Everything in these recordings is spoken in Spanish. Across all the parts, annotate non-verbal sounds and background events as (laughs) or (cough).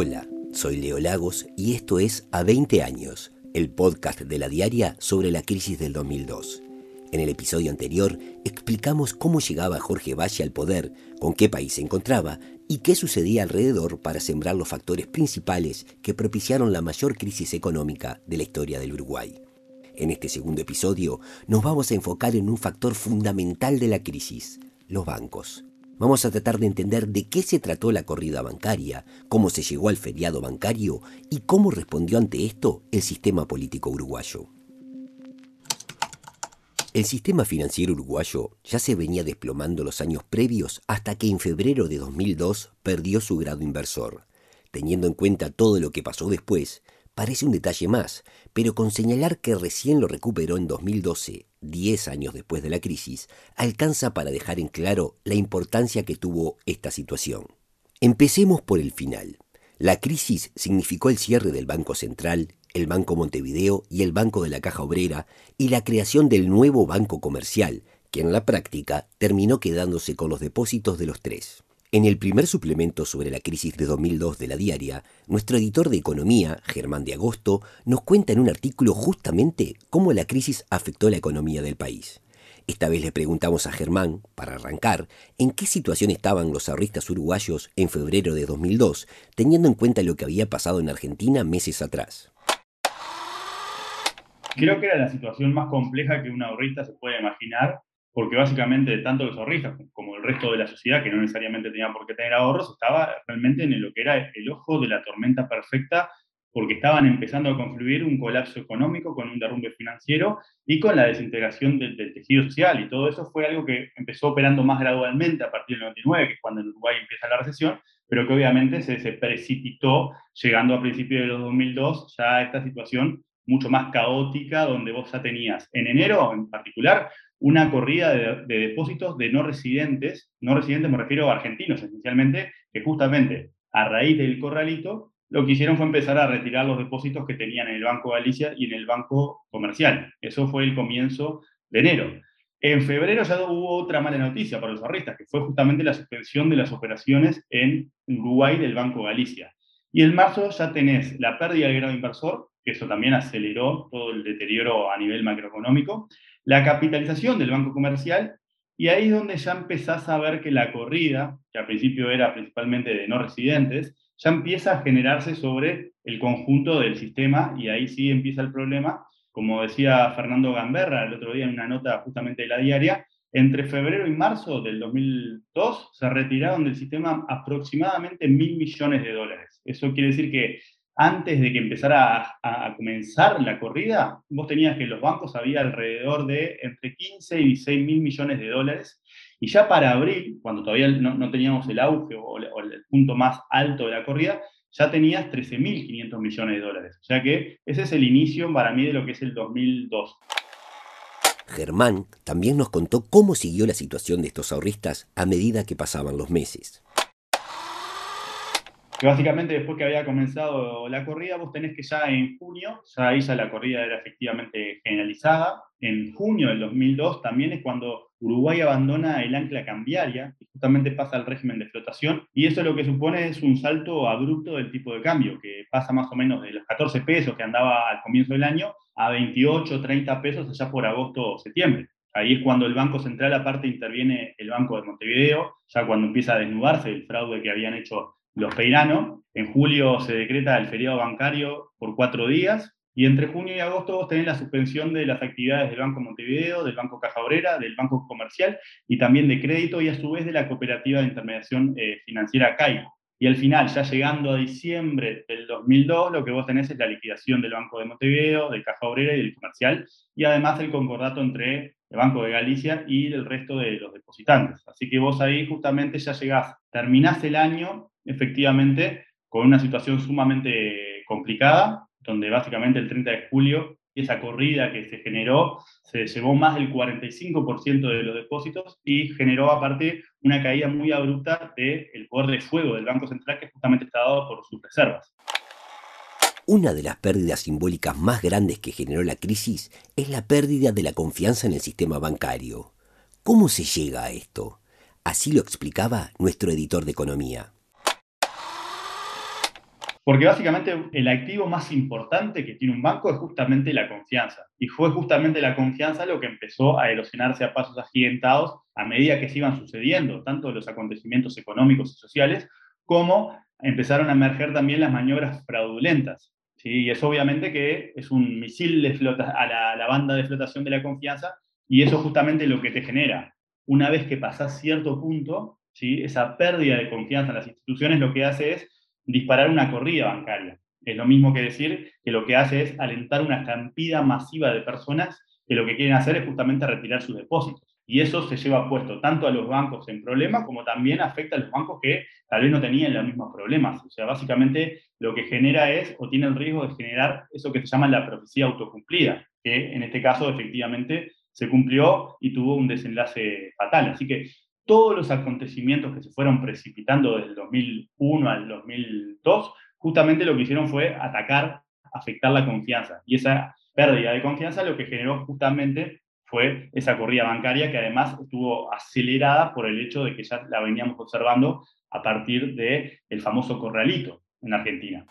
Hola, soy Leo Lagos y esto es A 20 años, el podcast de la diaria sobre la crisis del 2002. En el episodio anterior explicamos cómo llegaba Jorge Valle al poder, con qué país se encontraba y qué sucedía alrededor para sembrar los factores principales que propiciaron la mayor crisis económica de la historia del Uruguay. En este segundo episodio nos vamos a enfocar en un factor fundamental de la crisis, los bancos. Vamos a tratar de entender de qué se trató la corrida bancaria, cómo se llegó al feriado bancario y cómo respondió ante esto el sistema político uruguayo. El sistema financiero uruguayo ya se venía desplomando los años previos hasta que en febrero de 2002 perdió su grado inversor. Teniendo en cuenta todo lo que pasó después, parece un detalle más, pero con señalar que recién lo recuperó en 2012, 10 años después de la crisis, alcanza para dejar en claro la importancia que tuvo esta situación. Empecemos por el final. La crisis significó el cierre del Banco Central, el Banco Montevideo y el Banco de la Caja Obrera y la creación del nuevo Banco Comercial, que en la práctica terminó quedándose con los depósitos de los tres. En el primer suplemento sobre la crisis de 2002 de la diaria, nuestro editor de economía, Germán de Agosto, nos cuenta en un artículo justamente cómo la crisis afectó la economía del país. Esta vez le preguntamos a Germán, para arrancar, en qué situación estaban los ahorristas uruguayos en febrero de 2002, teniendo en cuenta lo que había pasado en Argentina meses atrás. Creo que era la situación más compleja que un ahorrista se puede imaginar, porque básicamente tanto los ahorristas como el resto de la sociedad, que no necesariamente tenía por qué tener ahorros, estaba realmente en lo que era el ojo de la tormenta perfecta, porque estaban empezando a confluir un colapso económico con un derrumbe financiero y con la desintegración del, tejido social. Y todo eso fue algo que empezó operando más gradualmente a partir del 99, que es cuando en Uruguay empieza la recesión, pero que obviamente se, se precipitó llegando a principios de los 2002 ya a esta situación mucho más caótica, donde vos ya tenías en enero en particular una corrida de, depósitos de no residentes, no residentes me refiero a argentinos esencialmente, que justamente a raíz del corralito lo que hicieron fue empezar a retirar los depósitos que tenían en el Banco Galicia y en el Banco Comercial. Eso fue el comienzo de enero. En febrero ya hubo otra mala noticia para los ahorristas, que fue justamente la suspensión de las operaciones en Uruguay del Banco Galicia. Y en marzo ya tenés la pérdida del grado inversor, que eso también aceleró todo el deterioro a nivel macroeconómico, la capitalización del banco comercial, y ahí es donde ya empezás a ver que la corrida, que al principio era principalmente de no residentes, ya empieza a generarse sobre el conjunto del sistema y ahí sí empieza el problema. Como decía Fernando Gamberra el otro día en una nota justamente de la diaria, entre febrero y marzo del 2002 se retiraron del sistema aproximadamente mil millones de dólares. Eso quiere decir que antes de que empezara a, comenzar la corrida, vos tenías que los bancos había alrededor de entre 15 y 16 mil millones de dólares. Y ya para abril, cuando todavía no, teníamos el auge o, el punto más alto de la corrida, ya tenías 13.500 millones de dólares. O sea que ese es el inicio para mí de lo que es el 2002. Germán también nos contó cómo siguió la situación de estos ahorristas a medida que pasaban los meses que básicamente después que había comenzado la corrida, vos tenés que ya en junio, ya ahí ya la corrida era efectivamente generalizada. En junio del 2002 también es cuando Uruguay abandona el ancla cambiaria y justamente pasa al régimen de flotación. Y eso lo que supone es un salto abrupto del tipo de cambio, que pasa más o menos de los 14 pesos que andaba al comienzo del año a 28, 30 pesos allá por agosto o septiembre. Ahí es cuando el Banco Central aparte interviene el Banco de Montevideo, ya cuando empieza a desnudarse el fraude que habían hecho los peiranos. En julio se decreta el feriado bancario por cuatro días y entre junio y agosto vos tenés la suspensión de las actividades del Banco Montevideo, del Banco Caja Obrera, del Banco Comercial y también de crédito y a su vez de la cooperativa de intermediación eh, financiera CAI. Y al final, ya llegando a diciembre del 2002, lo que vos tenés es la liquidación del Banco de Montevideo, del Caja Obrera y del Comercial, y además el concordato entre el Banco de Galicia y el resto de los depositantes. Así que vos ahí justamente ya llegás, terminás el año efectivamente con una situación sumamente complicada, donde básicamente el 30 de julio esa corrida que se generó se llevó más del 45% de los depósitos y generó aparte una caída muy abrupta del poder de fuego del Banco Central que justamente está dado por sus reservas. Una de las pérdidas simbólicas más grandes que generó la crisis es la pérdida de la confianza en el sistema bancario. ¿Cómo se llega a esto? Así lo explicaba nuestro editor de economía. Porque básicamente el activo más importante que tiene un banco es justamente la confianza. Y fue justamente la confianza lo que empezó a erosionarse a pasos agigantados a medida que se iban sucediendo tanto los acontecimientos económicos y sociales como empezaron a emerger también las maniobras fraudulentas. ¿sí? Y eso obviamente que es un misil de flota, a la, la banda de flotación de la confianza y eso justamente lo que te genera. Una vez que pasás cierto punto, ¿sí? esa pérdida de confianza en las instituciones lo que hace es disparar una corrida bancaria. Es lo mismo que decir que lo que hace es alentar una estampida masiva de personas que lo que quieren hacer es justamente retirar sus depósitos. Y eso se lleva puesto tanto a los bancos en problemas como también afecta a los bancos que tal vez no tenían los mismos problemas. O sea, básicamente lo que genera es o tiene el riesgo de generar eso que se llama la profecía autocumplida, que en este caso efectivamente se cumplió y tuvo un desenlace fatal. Así que todos los acontecimientos que se fueron precipitando desde el 2001 al 2002, justamente lo que hicieron fue atacar, afectar la confianza. Y esa pérdida de confianza lo que generó justamente fue esa corrida bancaria que además estuvo acelerada por el hecho de que ya la veníamos observando a partir del el famoso corralito en Argentina.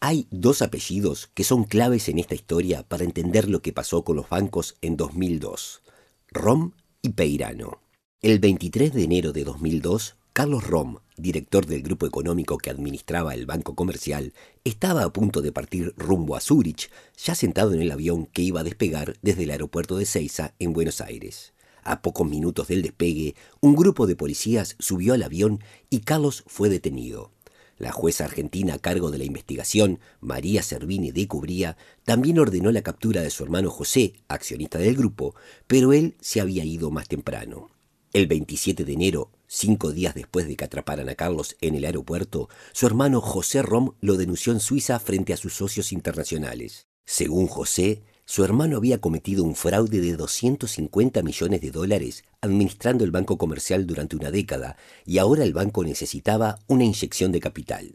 Hay dos apellidos que son claves en esta historia para entender lo que pasó con los bancos en 2002, Rom y Peirano. El 23 de enero de 2002, Carlos Rom, director del grupo económico que administraba el Banco Comercial, estaba a punto de partir rumbo a Zúrich, ya sentado en el avión que iba a despegar desde el aeropuerto de Ceiza en Buenos Aires. A pocos minutos del despegue, un grupo de policías subió al avión y Carlos fue detenido. La jueza argentina a cargo de la investigación, María Servini de Cubría, también ordenó la captura de su hermano José, accionista del grupo, pero él se había ido más temprano. El 27 de enero, cinco días después de que atraparan a Carlos en el aeropuerto, su hermano José Rom lo denunció en Suiza frente a sus socios internacionales. Según José, su hermano había cometido un fraude de 250 millones de dólares administrando el banco comercial durante una década y ahora el banco necesitaba una inyección de capital.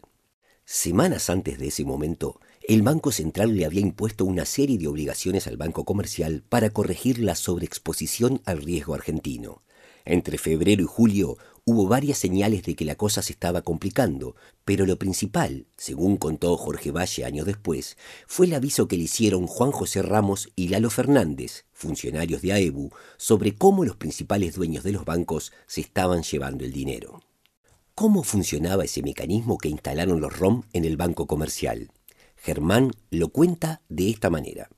Semanas antes de ese momento, el Banco Central le había impuesto una serie de obligaciones al Banco Comercial para corregir la sobreexposición al riesgo argentino. Entre febrero y julio hubo varias señales de que la cosa se estaba complicando, pero lo principal, según contó Jorge Valle años después, fue el aviso que le hicieron Juan José Ramos y Lalo Fernández, funcionarios de AEBU, sobre cómo los principales dueños de los bancos se estaban llevando el dinero. ¿Cómo funcionaba ese mecanismo que instalaron los ROM en el banco comercial? Germán lo cuenta de esta manera.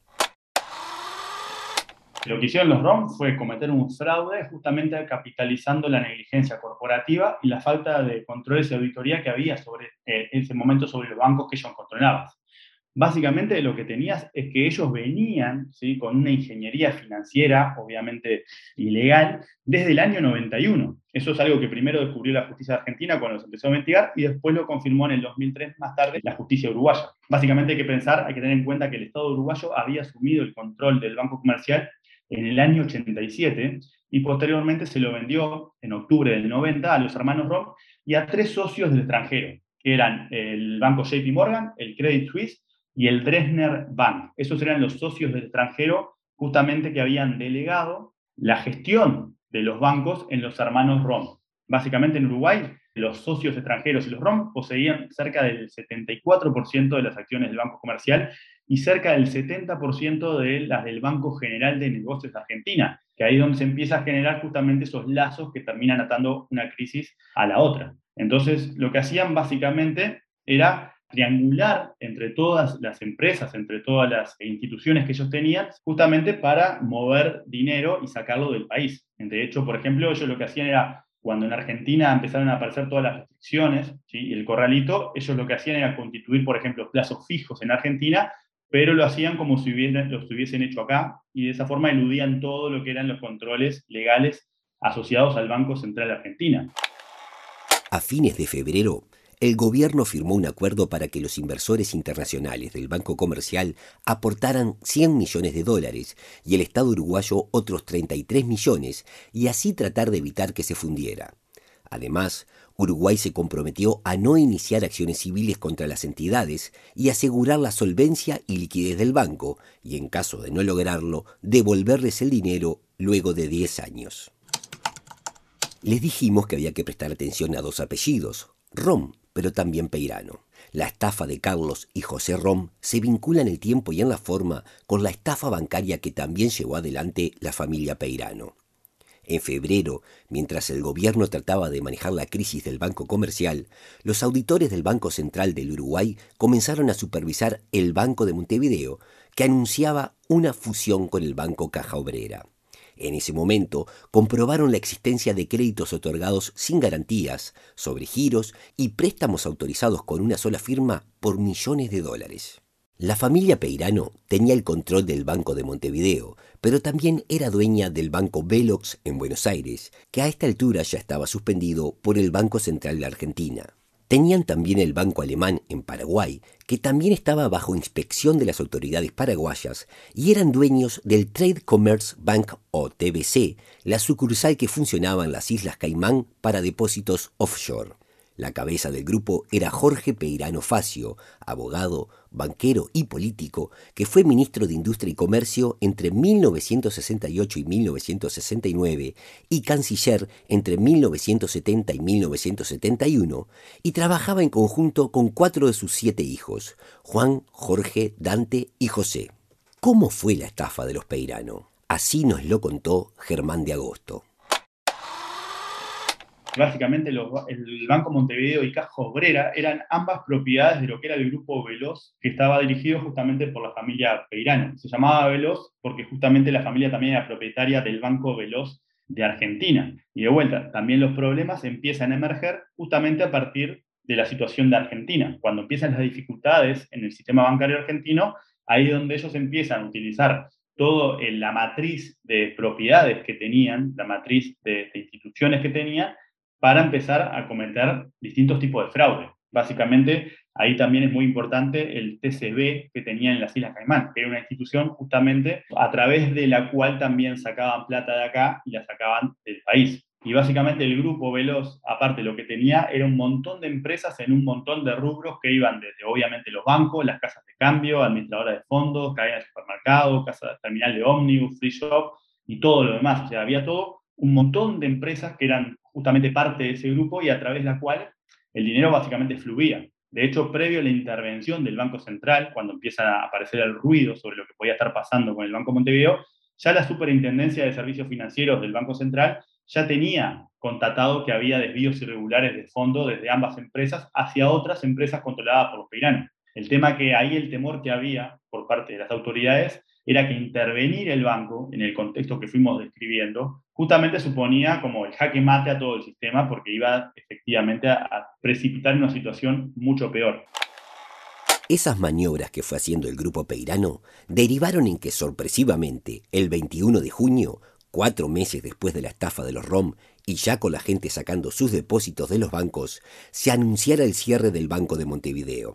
Lo que hicieron los ROM fue cometer un fraude justamente capitalizando la negligencia corporativa y la falta de controles y auditoría que había sobre eh, ese momento sobre los bancos que ellos controlaban. Básicamente lo que tenías es que ellos venían con una ingeniería financiera, obviamente ilegal, desde el año 91. Eso es algo que primero descubrió la justicia argentina cuando se empezó a investigar y después lo confirmó en el 2003 más tarde la justicia uruguaya. Básicamente hay que pensar, hay que tener en cuenta que el Estado uruguayo había asumido el control del Banco Comercial en el año 87 y posteriormente se lo vendió en octubre del 90 a los hermanos Rock y a tres socios del extranjero, que eran el banco JP Morgan, el Credit Suisse y el Dresdner Bank. Esos eran los socios del extranjero justamente que habían delegado la gestión de los bancos en los hermanos Rom. Básicamente en Uruguay, los socios extranjeros y los ROM poseían cerca del 74% de las acciones del Banco Comercial y cerca del 70% de las del Banco General de Negocios de Argentina, que ahí es donde se empieza a generar justamente esos lazos que terminan atando una crisis a la otra. Entonces, lo que hacían básicamente era triangular entre todas las empresas, entre todas las instituciones que ellos tenían, justamente para mover dinero y sacarlo del país. De hecho, por ejemplo, ellos lo que hacían era cuando en Argentina empezaron a aparecer todas las restricciones y el corralito, ellos lo que hacían era constituir, por ejemplo, plazos fijos en Argentina pero lo hacían como si hubiesen, lo estuviesen hecho acá y de esa forma eludían todo lo que eran los controles legales asociados al Banco Central Argentina. A fines de febrero, el gobierno firmó un acuerdo para que los inversores internacionales del Banco Comercial aportaran 100 millones de dólares y el Estado uruguayo otros 33 millones y así tratar de evitar que se fundiera. Además, Uruguay se comprometió a no iniciar acciones civiles contra las entidades y asegurar la solvencia y liquidez del banco, y en caso de no lograrlo, devolverles el dinero luego de 10 años. Les dijimos que había que prestar atención a dos apellidos, Rom, pero también Peirano. La estafa de Carlos y José Rom se vincula en el tiempo y en la forma con la estafa bancaria que también llevó adelante la familia Peirano. En febrero, mientras el gobierno trataba de manejar la crisis del Banco Comercial, los auditores del Banco Central del Uruguay comenzaron a supervisar el Banco de Montevideo, que anunciaba una fusión con el Banco Caja Obrera. En ese momento comprobaron la existencia de créditos otorgados sin garantías, sobre giros y préstamos autorizados con una sola firma por millones de dólares. La familia Peirano tenía el control del Banco de Montevideo, pero también era dueña del Banco Velox en Buenos Aires, que a esta altura ya estaba suspendido por el Banco Central de Argentina. Tenían también el Banco Alemán en Paraguay, que también estaba bajo inspección de las autoridades paraguayas, y eran dueños del Trade Commerce Bank o TBC, la sucursal que funcionaba en las Islas Caimán para depósitos offshore. La cabeza del grupo era Jorge Peirano Facio, abogado, banquero y político, que fue ministro de Industria y Comercio entre 1968 y 1969 y canciller entre 1970 y 1971, y trabajaba en conjunto con cuatro de sus siete hijos, Juan, Jorge, Dante y José. ¿Cómo fue la estafa de los Peirano? Así nos lo contó Germán de Agosto básicamente el Banco Montevideo y Caja Obrera eran ambas propiedades de lo que era el grupo Veloz, que estaba dirigido justamente por la familia Peirano. Se llamaba Veloz porque justamente la familia también era propietaria del Banco Veloz de Argentina. Y de vuelta, también los problemas empiezan a emerger justamente a partir de la situación de Argentina. Cuando empiezan las dificultades en el sistema bancario argentino, ahí es donde ellos empiezan a utilizar toda la matriz de propiedades que tenían, la matriz de, de instituciones que tenían, para empezar a cometer distintos tipos de fraude. Básicamente, ahí también es muy importante el TCB que tenía en las Islas Caimán, que era una institución justamente a través de la cual también sacaban plata de acá y la sacaban del país. Y básicamente el grupo Veloz, aparte lo que tenía, era un montón de empresas en un montón de rubros que iban desde obviamente los bancos, las casas de cambio, administradoras de fondos, cadenas de supermercados, casas terminal de ómnibus, free shop y todo lo demás. O sea, había todo un montón de empresas que eran justamente parte de ese grupo y a través de la cual el dinero básicamente fluía. De hecho, previo a la intervención del Banco Central, cuando empieza a aparecer el ruido sobre lo que podía estar pasando con el Banco Montevideo, ya la Superintendencia de Servicios Financieros del Banco Central ya tenía constatado que había desvíos irregulares de fondo desde ambas empresas hacia otras empresas controladas por los peiranos. El tema que ahí el temor que había por parte de las autoridades era que intervenir el banco, en el contexto que fuimos describiendo, justamente suponía como el jaque mate a todo el sistema porque iba efectivamente a, precipitar una situación mucho peor. Esas maniobras que fue haciendo el grupo Peirano derivaron en que sorpresivamente, el 21 de junio, cuatro meses después de la estafa de los ROM y ya con la gente sacando sus depósitos de los bancos, se anunciara el cierre del Banco de Montevideo.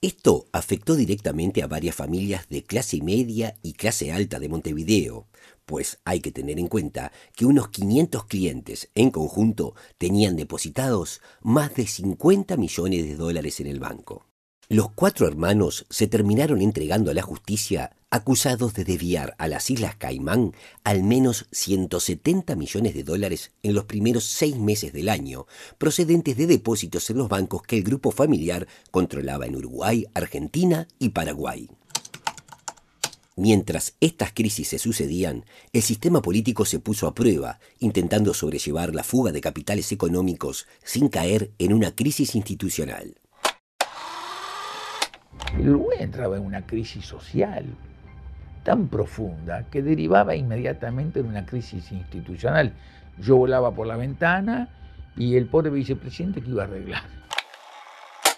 Esto afectó directamente a varias familias de clase media y clase alta de Montevideo, pues hay que tener en cuenta que unos 500 clientes en conjunto tenían depositados más de 50 millones de dólares en el banco. Los cuatro hermanos se terminaron entregando a la justicia acusados de desviar a las Islas Caimán al menos 170 millones de dólares en los primeros seis meses del año, procedentes de depósitos en los bancos que el grupo familiar controlaba en Uruguay, Argentina y Paraguay. Mientras estas crisis se sucedían, el sistema político se puso a prueba, intentando sobrellevar la fuga de capitales económicos sin caer en una crisis institucional. El Uruguay entraba en una crisis social tan profunda que derivaba inmediatamente en una crisis institucional. Yo volaba por la ventana y el pobre vicepresidente que iba a arreglar.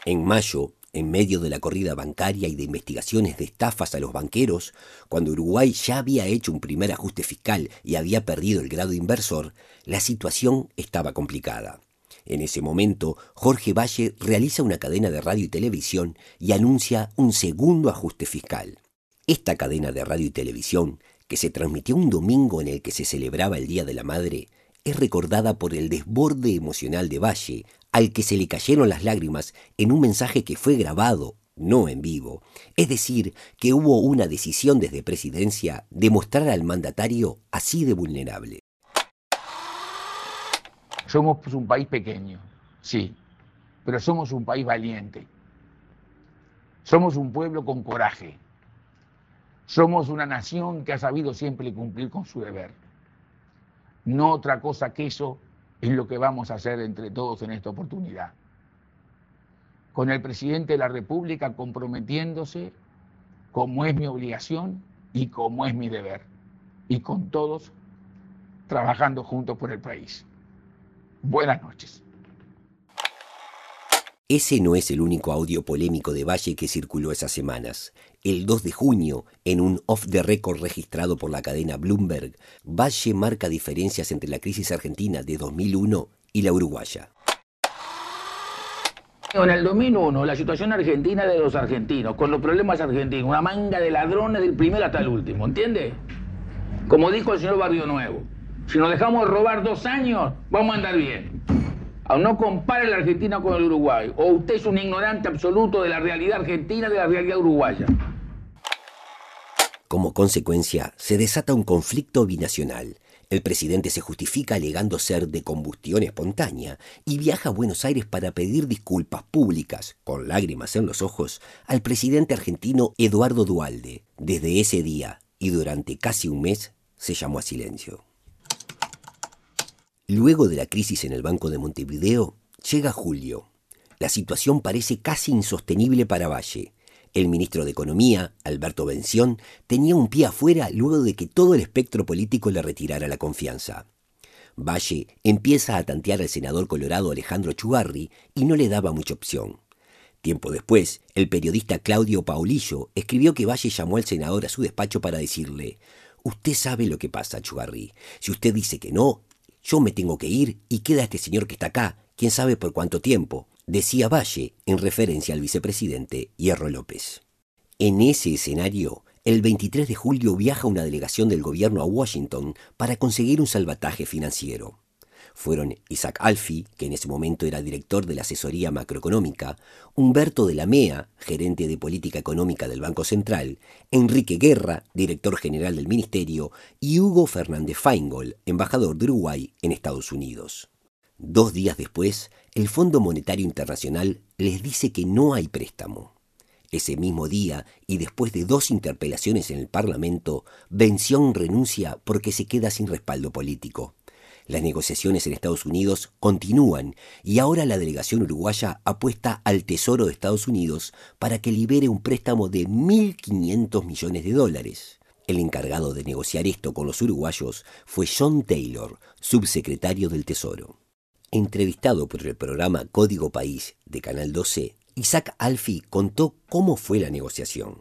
En mayo, en medio de la corrida bancaria y de investigaciones de estafas a los banqueros, cuando Uruguay ya había hecho un primer ajuste fiscal y había perdido el grado inversor, la situación estaba complicada. En ese momento, Jorge Valle realiza una cadena de radio y televisión y anuncia un segundo ajuste fiscal. Esta cadena de radio y televisión, que se transmitió un domingo en el que se celebraba el Día de la Madre, es recordada por el desborde emocional de Valle, al que se le cayeron las lágrimas en un mensaje que fue grabado, no en vivo. Es decir, que hubo una decisión desde presidencia de mostrar al mandatario así de vulnerable. Somos un país pequeño, sí, pero somos un país valiente. Somos un pueblo con coraje. Somos una nación que ha sabido siempre cumplir con su deber. No otra cosa que eso es lo que vamos a hacer entre todos en esta oportunidad. Con el presidente de la República comprometiéndose como es mi obligación y como es mi deber. Y con todos trabajando juntos por el país. Buenas noches. Ese no es el único audio polémico de Valle que circuló esas semanas. El 2 de junio, en un off the record registrado por la cadena Bloomberg, Valle marca diferencias entre la crisis argentina de 2001 y la uruguaya. En el 2001, la situación argentina de los argentinos, con los problemas argentinos, una manga de ladrones del primero hasta el último, ¿entiende? Como dijo el señor Barrio Nuevo, si nos dejamos robar dos años, vamos a andar bien. No compare la Argentina con el Uruguay. O usted es un ignorante absoluto de la realidad argentina de la realidad uruguaya. Como consecuencia, se desata un conflicto binacional. El presidente se justifica alegando ser de combustión espontánea y viaja a Buenos Aires para pedir disculpas públicas, con lágrimas en los ojos, al presidente argentino Eduardo Dualde. Desde ese día y durante casi un mes se llamó a silencio. Luego de la crisis en el Banco de Montevideo, llega julio. La situación parece casi insostenible para Valle. El ministro de Economía, Alberto Bención, tenía un pie afuera luego de que todo el espectro político le retirara la confianza. Valle empieza a tantear al senador colorado Alejandro Chugarri y no le daba mucha opción. Tiempo después, el periodista Claudio Paulillo escribió que Valle llamó al senador a su despacho para decirle Usted sabe lo que pasa, Chugarri. Si usted dice que no, yo me tengo que ir y queda este señor que está acá, quién sabe por cuánto tiempo, decía Valle en referencia al vicepresidente Hierro López. En ese escenario, el 23 de julio viaja una delegación del gobierno a Washington para conseguir un salvataje financiero fueron Isaac Alfi, que en ese momento era director de la asesoría macroeconómica, Humberto de la MEA, gerente de política económica del Banco Central, Enrique Guerra, director general del Ministerio, y Hugo Fernández Feingold, embajador de Uruguay en Estados Unidos. Dos días después, el Fondo Monetario Internacional les dice que no hay préstamo. Ese mismo día, y después de dos interpelaciones en el Parlamento, Bención renuncia porque se queda sin respaldo político. Las negociaciones en Estados Unidos continúan y ahora la delegación uruguaya apuesta al Tesoro de Estados Unidos para que libere un préstamo de 1.500 millones de dólares. El encargado de negociar esto con los uruguayos fue John Taylor, subsecretario del Tesoro. Entrevistado por el programa Código País de Canal 12, Isaac Alfi contó cómo fue la negociación.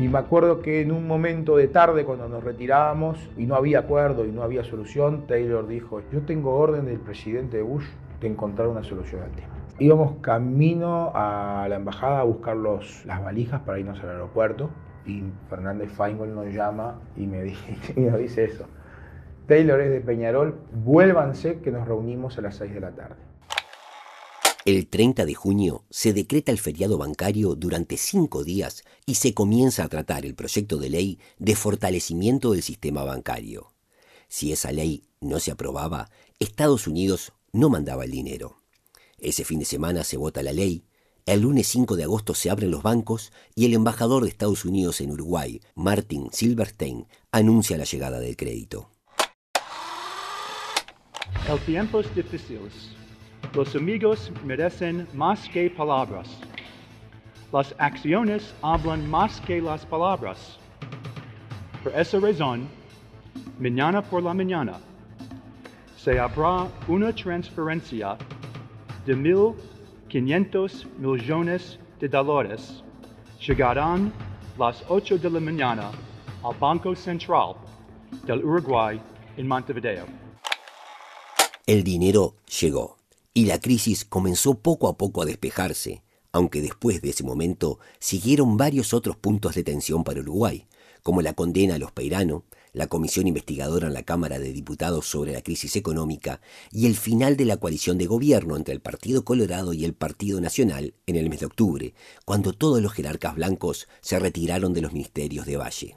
Y me acuerdo que en un momento de tarde, cuando nos retirábamos y no había acuerdo y no había solución, Taylor dijo, yo tengo orden del presidente Bush de encontrar una solución al tema. Íbamos camino a la embajada a buscar los, las valijas para irnos al aeropuerto y Fernández Feingold nos llama y, me dice, (laughs) y nos dice eso. Taylor es de Peñarol, vuélvanse que nos reunimos a las 6 de la tarde. El 30 de junio se decreta el feriado bancario durante cinco días y se comienza a tratar el proyecto de ley de fortalecimiento del sistema bancario. Si esa ley no se aprobaba, Estados Unidos no mandaba el dinero. Ese fin de semana se vota la ley, el lunes 5 de agosto se abren los bancos y el embajador de Estados Unidos en Uruguay, Martin Silverstein, anuncia la llegada del crédito. El tiempo es difícil. Los amigos merecen más que palabras. Las acciones hablan más que las palabras. Por esa razón, mañana por la mañana se habrá una transferencia de 1.500 millones de dólares. Llegarán las 8 de la mañana al Banco Central del Uruguay en Montevideo. El dinero llegó y la crisis comenzó poco a poco a despejarse, aunque después de ese momento siguieron varios otros puntos de tensión para Uruguay, como la condena a los Peirano, la comisión investigadora en la Cámara de Diputados sobre la crisis económica y el final de la coalición de gobierno entre el Partido Colorado y el Partido Nacional en el mes de octubre, cuando todos los jerarcas blancos se retiraron de los ministerios de Valle.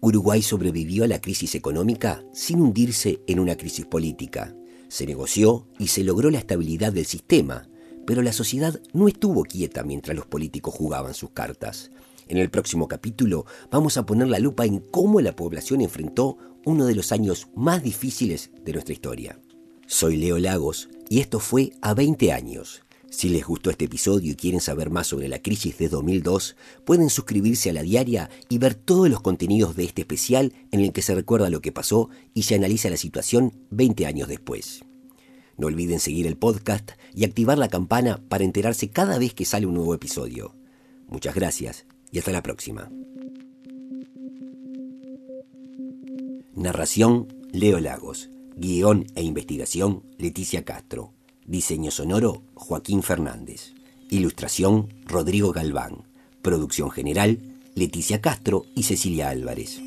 Uruguay sobrevivió a la crisis económica sin hundirse en una crisis política, se negoció y se logró la estabilidad del sistema, Pero la sociedad no estuvo quieta mientras los políticos jugaban sus cartas. En el próximo capítulo vamos a poner la lupa en cómo la población enfrentó uno de los años más difíciles de nuestra historia. Soy Leo Lagos y esto fue A 20 años. Si les gustó este episodio y quieren saber más sobre la crisis de 2002, pueden suscribirse a la diaria y ver todos los contenidos de este especial en el que se recuerda lo que pasó y se analiza la situación 20 años después. No olviden seguir el podcast y activar la campana para enterarse cada vez que sale un nuevo episodio. Muchas gracias y hasta la próxima. Narración Leo Lagos. Guión e investigación Leticia Castro. Diseño sonoro, Joaquín Fernández. Ilustración, Rodrigo Galván. Producción general, Leticia Castro y Cecilia Álvarez.